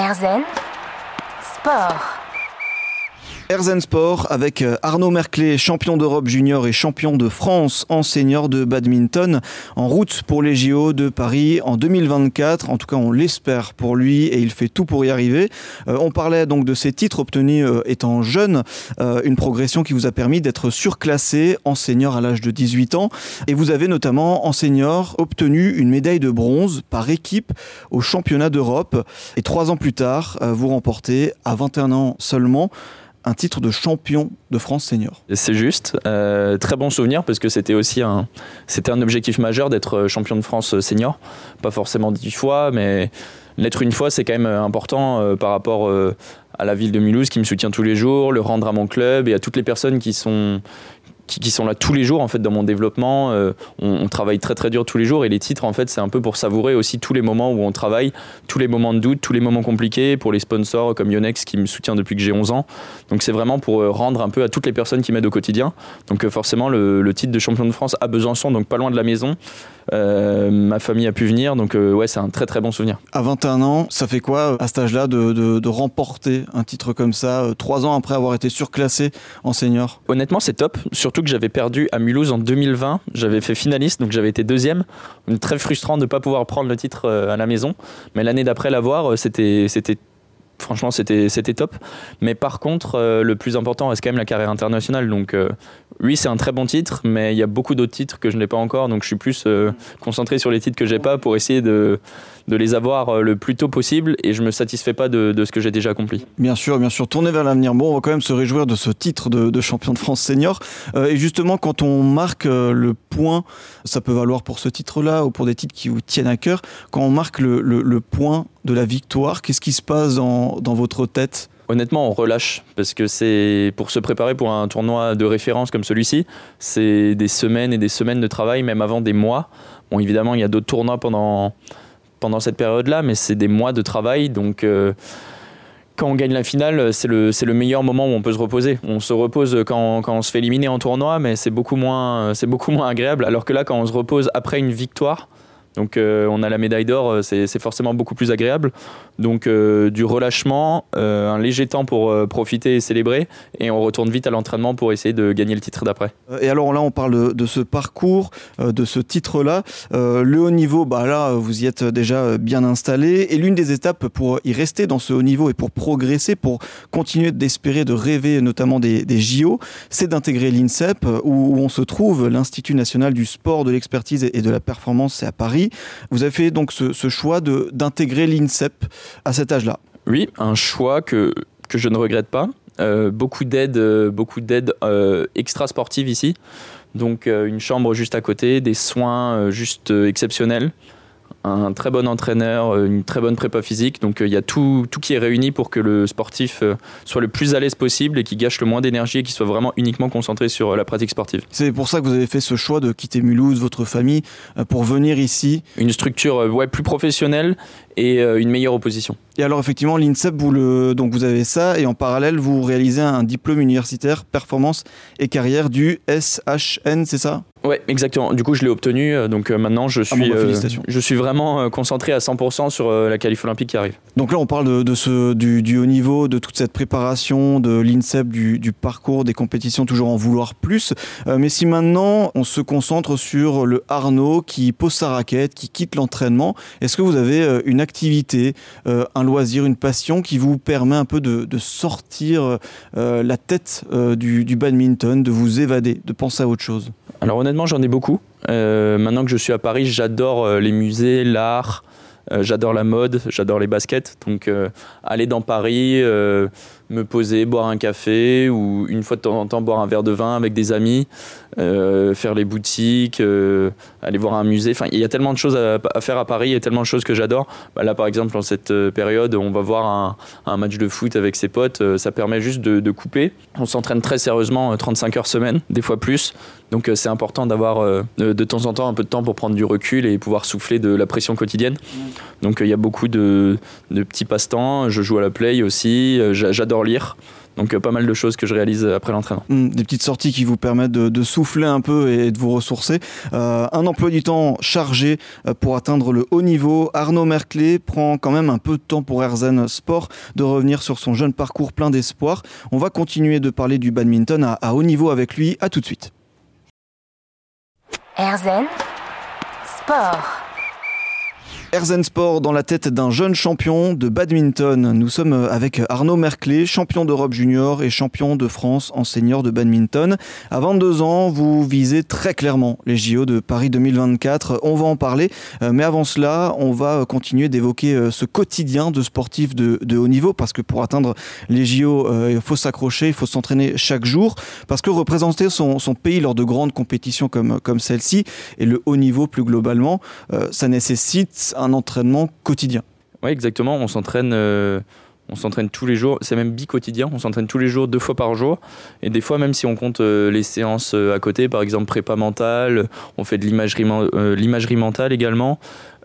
Erzen Sport. Erzen Sport avec euh, Arnaud Merclé, champion d'Europe junior et champion de France en senior de badminton, en route pour les JO de Paris en 2024. En tout cas, on l'espère pour lui et il fait tout pour y arriver. Euh, on parlait donc de ses titres obtenus euh, étant jeune, une progression qui vous a permis d'être surclassé en senior à l'âge de 18 ans. Et vous avez notamment en senior obtenu une médaille de bronze par équipe au championnat d'Europe. Et trois ans plus tard, vous remportez à 21 ans seulement un titre de champion de France senior. C'est juste, euh, très bon souvenir parce que c'était aussi un, objectif majeur d'être champion de France senior. Pas forcément dix fois, mais l'être une fois, c'est quand même important euh, par rapport euh, à la ville de Mulhouse qui me soutient tous les jours, le rendre à mon club et à toutes les personnes qui sont qui, sont là tous les jours en fait dans mon développement. Euh, on, travaille très très dur tous les jours et les titres en fait c'est un peu pour savourer aussi tous les moments où on travaille, tous les moments de doute, tous les moments compliqués pour les sponsors comme Yonex qui me soutient depuis que j'ai 11 ans. Donc c'est vraiment pour euh, rendre un peu à toutes les personnes qui m'aident au quotidien. Donc euh, forcément le, le, titre de champion de France à Besançon, donc pas loin de la maison, euh, ma famille a pu venir, donc ouais, c'est un très très bon souvenir. À 21 ans, ça fait quoi à cet âge-là de, remporter un titre comme ça, trois ans après avoir été surclassé en senior? Honnêtement, c'est top, surtout que j'avais perdu à Mulhouse en 2020, j'avais fait finaliste, donc j'avais été deuxième. Très frustrant de ne pas pouvoir prendre le titre à la maison, mais l'année d'après l'avoir, c'était franchement, c'était, c'était top. Mais par contre, euh, le plus important reste quand même la carrière internationale. Donc, euh, oui, c'est un très bon titre, mais il y a beaucoup d'autres titres que je n'ai pas encore. Donc, je suis plus euh, concentré sur les titres que j'ai pas pour essayer de, de les avoir le plus tôt possible. Et je me satisfais pas de, de ce que j'ai déjà accompli. Bien sûr, bien sûr. Tourner vers l'avenir. Bon, on va quand même se réjouir de ce titre de, de champion de France senior. et justement, quand on marque le point, ça peut valoir pour ce titre-là ou pour des titres qui vous tiennent à cœur. Quand on marque le, le, le point de la victoire, qu'est-ce qui se passe dans, dans votre tête? Honnêtement, on relâche parce que c'est pour se préparer pour un tournoi de référence comme celui-ci, c'est des semaines et des semaines de travail, même avant des mois. Bon, évidemment, il y a d'autres tournois pendant, pendant cette période-là, mais c'est des mois de travail. Donc, euh, quand on gagne la finale, c'est le, le meilleur moment où on peut se reposer. On se repose quand, quand on se fait éliminer en tournoi, mais c'est beaucoup, moins, beaucoup agréable. Alors que là, quand on se repose après une victoire, donc euh, on a la médaille d'or, euh, c'est forcément beaucoup plus agréable. Donc euh, du relâchement, un léger temps pour profiter et célébrer, et on retourne vite à l'entraînement pour essayer de gagner le titre d'après. Et alors là, on parle de, ce parcours, de ce titre-là. le haut niveau, bah là, vous y êtes déjà bien installé. Et l'une des étapes pour y rester dans ce haut niveau et pour progresser, pour continuer d'espérer, de rêver notamment des, JO, c'est d'intégrer l'INSEP, où, on se trouve, l'Institut national du sport, de l'expertise et de la performance, c'est à Paris. Vous avez fait donc ce, choix d'intégrer l'INSEP à cet âge-là. Oui, un choix que, que je ne regrette pas. Euh, beaucoup d'aide euh, beaucoup d'aide euh, extra sportive ici. Donc une chambre juste à côté, des soins juste exceptionnels un très bon entraîneur, une très bonne prépa physique. Donc il y a tout, tout qui est réuni pour que le sportif soit le plus à l'aise possible et qui gâche le moins d'énergie et qui soit vraiment uniquement concentré sur la pratique sportive. C'est pour ça que vous avez fait ce choix de quitter Mulhouse, votre famille, pour venir ici. Une structure ouais, plus professionnelle et une meilleure opposition. Et alors effectivement, l'INSEP, vous, le, donc vous avez ça, et en parallèle, vous réalisez un diplôme universitaire performance et carrière du SHN, c'est ça? Ouais, exactement. Du coup, je l'ai obtenu. Euh, donc euh, maintenant, je ah suis, euh, je suis vraiment concentré à 100% sur la qualif olympique qui arrive. Donc là, on parle de, ce, du, haut niveau, de toute cette préparation, de l'INSEP, du, parcours, des compétitions, toujours en vouloir plus. mais si maintenant, on se concentre sur le Arnaud qui pose sa raquette, qui quitte l'entraînement, est-ce que vous avez une activité, un loisir, une passion qui vous permet un peu de, sortir la tête du, du badminton, de vous évader, de penser à autre chose? Alors honnêtement, j'en ai beaucoup. Euh, maintenant que je suis à Paris, j'adore euh, les musées, l'art, euh, j'adore la mode, j'adore les baskets. Donc aller dans Paris, me poser, boire un café ou une fois de temps en temps boire un verre de vin avec des amis, faire les boutiques, aller voir un musée. Enfin, il y a tellement de choses à, faire à Paris, il y a tellement de choses que j'adore. Bah, là, par exemple, en cette période, on va voir un, match de foot avec ses potes. ça permet juste de, de couper. On s'entraîne très sérieusement, 35 heures semaine, des fois plus. Donc euh, c'est important d'avoir euh, de temps en temps un peu de temps pour prendre du recul et pouvoir souffler de la pression quotidienne. Donc il y a beaucoup de, de petits passe-temps. Je joue à la play aussi. J'adore lire. Donc pas mal de choses que je réalise après l'entraînement. Hmm, des petites sorties qui vous permettent de, souffler un peu et de vous ressourcer. un emploi du temps chargé pour atteindre le haut niveau. Arnaud Merclé prend quand même un peu de temps pour Erzen Sport de revenir sur son jeune parcours plein d'espoir. On va continuer de parler du badminton à, à haut niveau avec lui. À tout de suite. Erzen Sport. Erzen Sport dans la tête d'un jeune champion de badminton. Nous sommes avec Arnaud Merclé, champion d'Europe junior et champion de France en senior de badminton. À 22 ans, vous visez très clairement les JO de Paris 2024. On va en parler, euh, mais avant cela, on va continuer d'évoquer euh, ce quotidien de sportif de, haut niveau parce que pour atteindre les JO, euh, il faut s'accrocher, il faut s'entraîner chaque jour parce que représenter son, pays lors de grandes compétitions comme, comme celle-ci et le haut niveau plus globalement, ça nécessite un entraînement quotidien. Oui, exactement. On s'entraîne. Euh, on s'entraîne tous les jours, c'est même bi-quotidien, on s'entraîne tous les jours, deux fois par jour. Et des fois, même si on compte euh, les séances euh, à côté, par exemple prépa mentale, on fait de l'imagerie mentale également.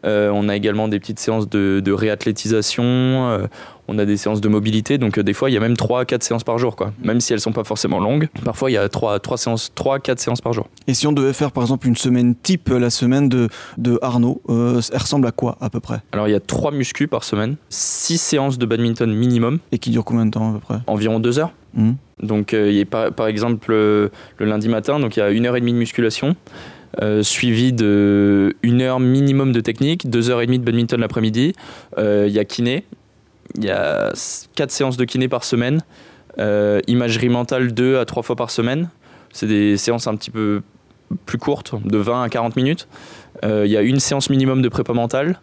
On a également des petites séances de, de réathlétisation on a des séances de mobilité, donc euh, des fois il y a même 3 4 séances par jour, quoi. Même si elles sont pas forcément longues, parfois il y a 3, 3 séances, 3 4 séances par jour. Et si on devait faire par exemple une semaine type, la semaine de, de Arnaud, euh, elle ressemble à quoi à peu près? Alors il y a 3 muscu par semaine, 6 séances de badminton minimum. Et qui durent combien de temps à peu près? Environ 2 heures. Mmh. Donc euh, il y a par, par exemple le lundi matin, donc il y a 1 heure et demie de musculation. Suivi de 1 heure minimum de technique, 2 heures et demie de badminton l'après-midi. Il y a kiné, il y a 4 séances de kiné par semaine, euh, imagerie mentale 2 à 3 fois par semaine. C'est des séances un petit peu plus courtes, de 20 à 40 minutes. Euh, il y a une séance minimum de prépa mentale.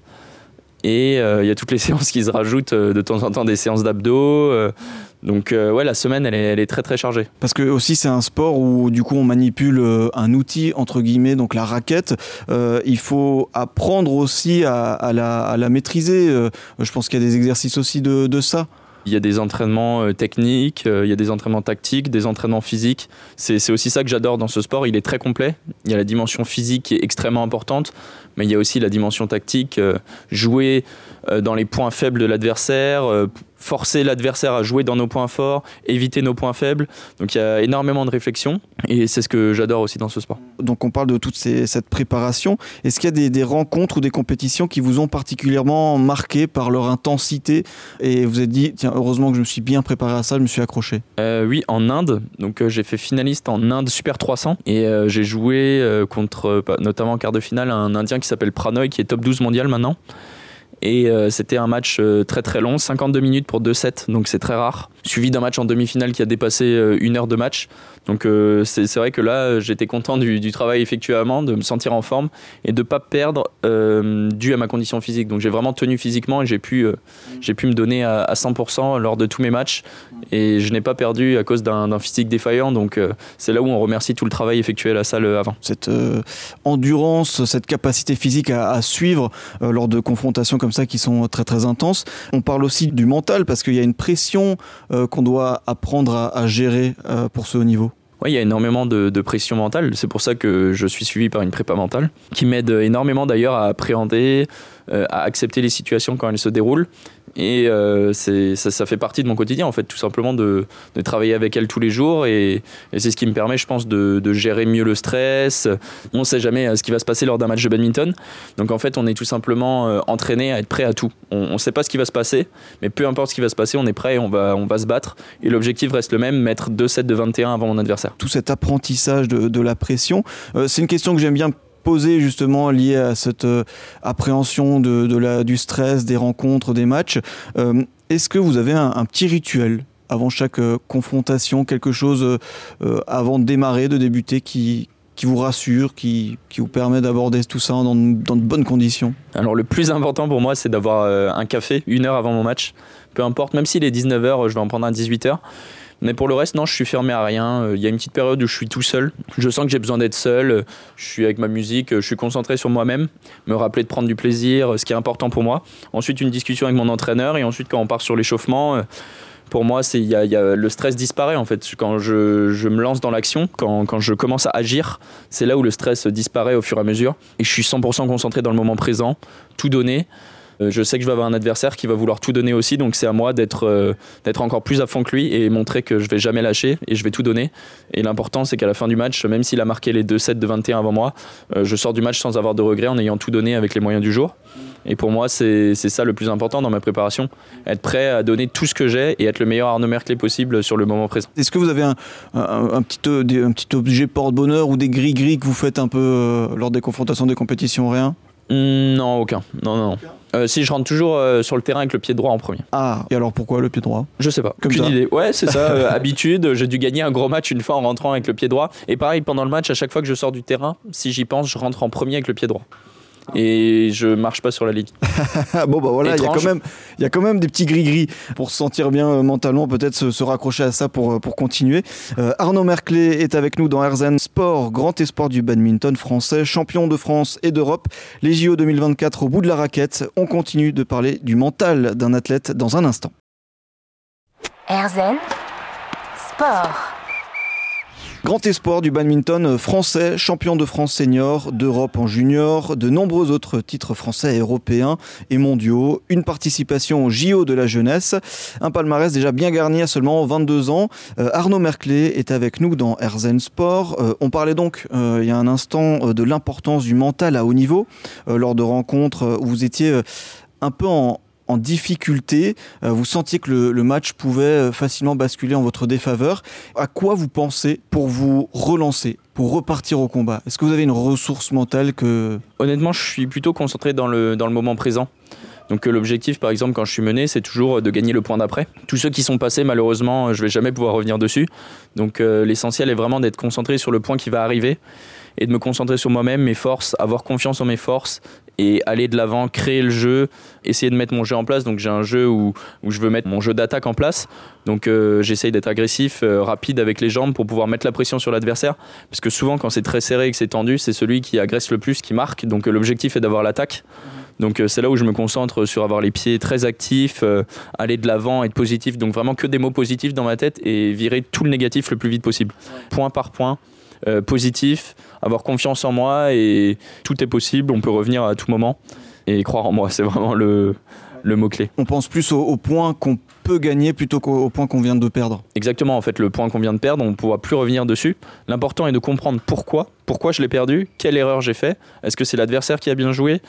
Et euh, il y a toutes les séances qui se rajoutent de temps en temps, des séances d'abdos. Donc ouais, la semaine, elle est, elle est, très très chargée. Parce que aussi c'est un sport où du coup on manipule un outil entre guillemets, donc la raquette. il faut apprendre aussi à, la, à la, maîtriser. je pense qu'il y a des exercices aussi de, de ça. Il y a des entraînements euh, techniques, euh, il y a des entraînements tactiques, des entraînements physiques. C'est aussi ça que j'adore dans ce sport. Il est très complet. Il y a la dimension physique qui est extrêmement importante, mais il y a aussi la dimension tactique. Euh, jouer dans les points faibles de l'adversaire, forcer l'adversaire à jouer dans nos points forts, éviter nos points faibles. Donc il y a énormément de réflexion et c'est ce que j'adore aussi dans ce sport. Donc on parle de toute cette préparation. Est-ce qu'il y a des, rencontres ou des compétitions qui vous ont particulièrement marqué par leur intensité? Et vous êtes dit tiens heureusement que je me suis bien préparé à ça, je me suis accroché euh, Oui en Inde. Donc euh, j'ai fait finaliste en Inde Super 300 et euh, j'ai joué contre notamment en quart de finale un Indien qui s'appelle Pranoy qui est top 12 mondial maintenant. Et euh, c'était un match euh, très très long, 52 minutes pour 2 sets, donc c'est très rare. Suivi d'un match en demi-finale qui a dépassé euh, une heure de match. Donc c'est vrai que là, j'étais content du, travail effectué avant, de me sentir en forme et de ne pas perdre dû à ma condition physique. Donc j'ai vraiment tenu physiquement et j'ai pu, pu me donner à, 100% lors de tous mes matchs. Et je n'ai pas perdu à cause d'un physique défaillant. Donc c'est là où on remercie tout le travail effectué à la salle avant. Cette endurance, cette capacité physique à, suivre lors de confrontations comme ça qui sont très très intenses. On parle aussi du mental parce qu'il y a une pression euh, qu'on doit apprendre à, gérer euh, pour ce haut niveau? Oui, il y a énormément de, pression mentale. C'est pour ça que je suis suivi par une prépa mentale qui m'aide énormément d'ailleurs à appréhender, euh, à accepter les situations quand elles se déroulent et euh, ça, fait partie de mon quotidien, en fait, tout simplement de, travailler avec elle tous les jours. Et, c'est ce qui me permet, je pense, de, gérer mieux le stress. On ne sait jamais euh, ce qui va se passer lors d'un match de badminton. Donc, en fait, on est tout simplement euh, entraîné à être prêt à tout. On ne sait pas ce qui va se passer, mais peu importe ce qui va se passer, on est prêt on va, on va se battre. Et l'objectif reste le même, mettre 2 sets de 21 avant mon adversaire. Tout cet apprentissage de la pression, c'est une question que j'aime bien posé justement lié à cette euh, appréhension de, la, du stress, des rencontres, des matchs. Euh, est-ce que vous avez un, petit rituel avant chaque euh, confrontation, quelque chose avant de démarrer, de débuter qui, qui vous rassure, qui, qui vous permet d'aborder tout ça dans, dans, de bonnes conditions? Alors le plus important pour moi, c'est d'avoir un café une heure avant mon match. Peu importe, même s'il est 19h, je vais en prendre un à 18h. Mais pour le reste, non, je suis fermé à rien. Euh, il y a une petite période où je suis tout seul. Je sens que j'ai besoin d'être seul. Je suis avec ma musique, je suis concentré sur moi-même, me rappeler de prendre du plaisir, ce qui est important pour moi. Ensuite, une discussion avec mon entraîneur. Et ensuite, quand on part sur l'échauffement, euh, pour moi, c'est y a, le stress disparaît en fait. Quand je, je me lance dans l'action, quand, quand, je commence à agir, c'est là où le stress disparaît au fur et à mesure. Et je suis 100% concentré dans le moment présent, tout donné. Je sais que je vais avoir un adversaire qui va vouloir tout donner aussi, donc c'est à moi d'être d'être encore plus à fond que lui et montrer que je vais jamais lâcher et je vais tout donner. Et l'important, c'est qu'à la fin du match, même s'il a marqué les deux sets de 21 avant moi, je sors du match sans avoir de regrets en ayant tout donné avec les moyens du jour. Et pour moi, c'est ça le plus important dans ma préparation. Être prêt à donner tout ce que j'ai et être le meilleur Arnaud Merclé possible sur le moment présent. Est-ce que vous avez un, petit, euh, un petit objet porte-bonheur ou des gris-gris que vous faites un peu euh, lors des confrontations des compétitions Rien? Non, aucun. Non, non. Euh, si je rentre toujours sur le terrain avec le pied droit en premier. Ah, et alors pourquoi le pied droit? Je sais pas. Comme Aucune idée. Ouais, c'est ça. habitude. J'ai dû gagner un gros match une fois en rentrant avec le pied droit. Et pareil, pendant le match, à chaque fois que je sors du terrain, si j'y pense, je rentre en premier avec le pied droit et je marche pas sur la ligne. bon bah voilà, il y a quand même il y a quand même des petits gris-gris pour se sentir bien euh, mentalement, peut-être se, raccrocher à ça pour euh, pour continuer. Euh, Arnaud Merclé est avec nous dans Herzen Sport, grand espoir du badminton français, champion de France et d'Europe. Les JO 2024 au bout de la raquette. On continue de parler du mental d'un athlète dans un instant. Herzen Sport. Grand espoir du badminton français, champion de France senior, d'Europe en junior, de nombreux autres titres français, européens et mondiaux, une participation au JO de la jeunesse, un palmarès déjà bien garni à seulement 22 ans. Euh, Arnaud Merclé est avec nous dans Herzen Sport. Euh, on parlait donc euh, il y a un instant de l'importance du mental à haut niveau lors de rencontres où vous étiez un peu en, en difficulté, euh, vous sentiez que le, match pouvait euh, facilement basculer en votre défaveur. À quoi vous pensez pour vous relancer, pour repartir au combat? Est-ce que vous avez une ressource mentale que... Honnêtement, je suis plutôt concentré dans le, dans le moment présent. Donc euh, l'objectif, par exemple, quand je suis mené, c'est toujours de gagner le point d'après. Tous ceux qui sont passés, malheureusement, je vais jamais pouvoir revenir dessus. Donc l'essentiel est vraiment d'être concentré sur le point qui va arriver et de me concentrer sur moi-même, mes forces, avoir confiance en mes forces et aller de l'avant, créer le jeu, essayer de mettre mon jeu en place. Donc j'ai un jeu où, où, je veux mettre mon jeu d'attaque en place. Donc euh, j'essaye d'être agressif, euh, rapide avec les jambes pour pouvoir mettre la pression sur l'adversaire. Parce que souvent quand c'est très serré et que c'est tendu, c'est celui qui agresse le plus qui marque. Donc euh, l'objectif est d'avoir l'attaque. Donc c'est là où je me concentre sur avoir les pieds très actifs, aller de l'avant, être positif. Donc vraiment que des mots positifs dans ma tête et virer tout le négatif le plus vite possible. Point par point. Positif, avoir confiance en moi et tout est possible, on peut revenir à tout moment et croire en moi, c'est vraiment le, le mot-clé. On pense plus au, point qu'on peut gagner plutôt qu'au point qu'on vient de perdre. Exactement, en fait, le point qu'on vient de perdre, on ne pourra plus revenir dessus. L'important est de comprendre pourquoi, pourquoi je l'ai perdu, quelle erreur j'ai fait? Est-ce que c'est l'adversaire qui a bien joué?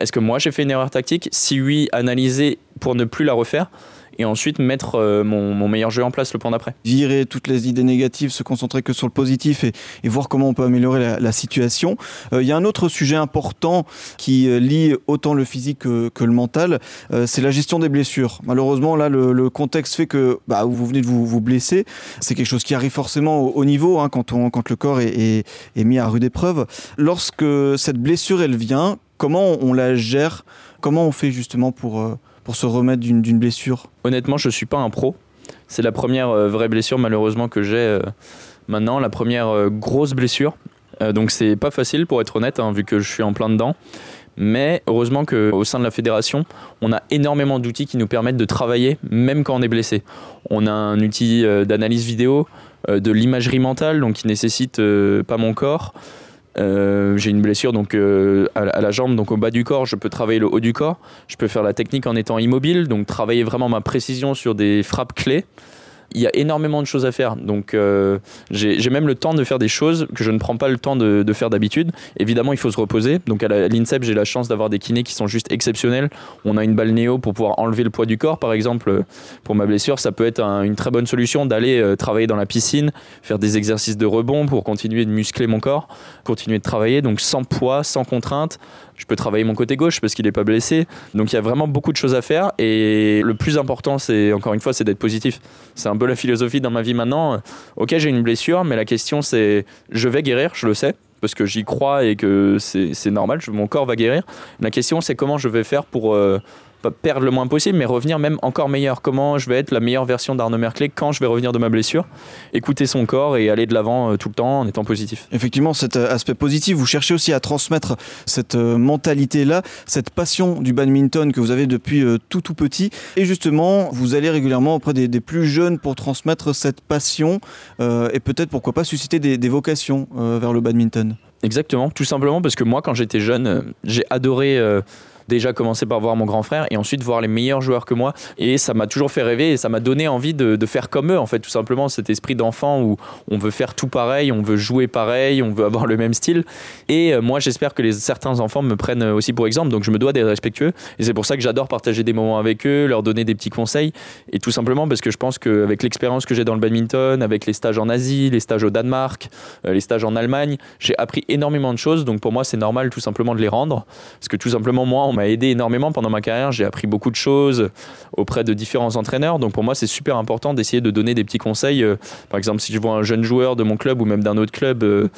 Est-ce que moi j'ai fait une erreur tactique? Si oui, analyser pour ne plus la refaire et ensuite mettre euh, mon, meilleur jeu en place le point d'après. Virer toutes les idées négatives, se concentrer que sur le positif et, voir comment on peut améliorer la, situation. Euh, il y a un autre sujet important qui euh, lie autant le physique que, le mental, c'est la gestion des blessures. Malheureusement, là, le, contexte fait que bah, vous venez de vous, vous blesser. C'est quelque chose qui arrive forcément au, niveau hein, quand, le corps est, est mis à rude épreuve. Lorsque cette blessure, elle vient, comment on la gère? Comment on fait justement pour pour se remettre d'une blessure Honnêtement, je ne suis pas un pro. C'est la première euh, vraie blessure malheureusement que j'ai euh, maintenant, la première euh, grosse blessure. donc c'est pas facile pour être honnête, hein, vu que je suis en plein dedans. Mais heureusement qu'au sein de la fédération, on a énormément d'outils qui nous permettent de travailler même quand on est blessé. On a un outil d'analyse vidéo, de l'imagerie mentale, donc qui nécessite pas mon corps. Euh, j'ai une blessure donc euh, à, la jambe, donc au bas du corps. Je peux travailler le haut du corps. Je peux faire la technique en étant immobile, donc travailler vraiment ma précision sur des frappes clés il y a énormément de choses à faire. Donc euh, j'ai même le temps de faire des choses que je ne prends pas le temps de, faire d'habitude. Évidemment, il faut se reposer. Donc à l'INSEP, j'ai la chance d'avoir des kinés qui sont juste exceptionnels. On a une balle néo pour pouvoir enlever le poids du corps, par exemple. Pour ma blessure, ça peut être une très bonne solution d'aller euh, travailler dans la piscine, faire des exercices de rebond pour continuer de muscler mon corps, continuer de travailler. Donc sans poids, sans contrainte je peux travailler mon côté gauche parce qu'il n'est pas blessé. Donc il y a vraiment beaucoup de choses à faire. Et le plus important, c'est encore une fois, c'est d'être positif. C'est un peu la philosophie dans ma vie maintenant. Ok, j'ai une blessure, mais la question c'est, je vais guérir, je le sais parce que j'y crois et que c'est normal, mon corps va guérir. La question c'est comment je vais faire pour euh, perdre le moins possible, mais revenir même encore meilleur. Comment je vais être la meilleure version d'Arnaud Merclé quand je vais revenir de ma blessure? Écouter son corps et aller de l'avant euh, tout le temps en étant positif. Effectivement, cet euh, aspect positif, vous cherchez aussi à transmettre cette euh, mentalité-là, cette passion du badminton que vous avez depuis tout tout petit. Et justement, vous allez régulièrement auprès des, plus jeunes pour transmettre cette passion et peut-être pourquoi pas susciter des, vocations vers le badminton. Exactement, tout simplement parce que moi, quand j'étais jeune, j'ai adoré déjà commencer par voir mon grand frère et ensuite voir les meilleurs joueurs que moi. Et ça m'a toujours fait rêver et ça m'a donné envie de, faire comme eux, en fait, tout simplement, cet esprit d'enfant où on veut faire tout pareil, on veut jouer pareil, on veut avoir le même style. Et euh, moi, j'espère que les, certains enfants me prennent aussi pour exemple, donc je me dois d'être respectueux. Et c'est pour ça que j'adore partager des moments avec eux, leur donner des petits conseils. Et tout simplement parce que je pense qu'avec l'expérience que j'ai dans le badminton, avec les stages en Asie, les stages au Danemark, euh, les stages en Allemagne, j'ai appris énormément de choses. Donc pour moi, c'est normal tout simplement de les rendre. Parce que tout simplement, moi, on m'a aidé énormément pendant ma carrière. J'ai appris beaucoup de choses auprès de différents entraîneurs. Donc pour moi, c'est super important d'essayer de donner des petits conseils. Euh, par exemple, si je vois un jeune joueur de mon club ou même d'un autre club euh,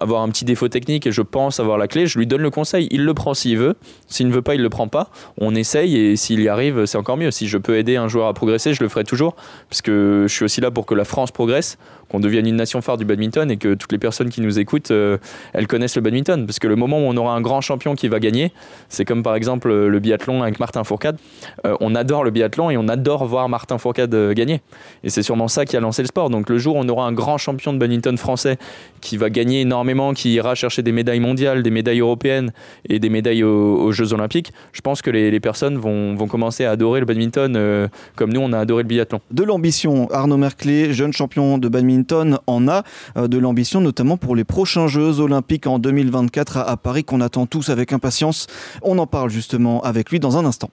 avoir un petit défaut technique et je pense avoir la clé, je lui donne le conseil. Il le prend s'il veut. S'il ne veut pas, il le prend pas. On essaye et s'il y arrive, c'est encore mieux. Si je peux aider un joueur à progresser, je le ferai toujours parce que je suis aussi là pour que la France progresse, qu'on devienne une nation phare du badminton et que toutes les personnes qui nous écoutent, euh, elles connaissent le badminton. Parce que le moment où on aura un grand champion qui va gagner, c'est comme par exemple le biathlon avec Martin Fourcade. Euh, on adore le biathlon et on adore voir Martin Fourcade euh, gagner. Et c'est sûrement ça qui a lancé le sport. Donc le jour où on aura un grand champion de badminton français qui va gagner énormément, qui ira chercher des médailles mondiales, des médailles européennes et des médailles aux, Jeux Olympiques, je pense que les, personnes vont, vont, commencer à adorer le badminton euh, comme nous, on a adoré le biathlon. De l'ambition, Arnaud Merclé, jeune champion de badminton, en a euh, de l'ambition notamment pour les prochains Jeux Olympiques en 2024 à Paris qu'on attend tous avec impatience. On en parle justement avec lui dans un instant.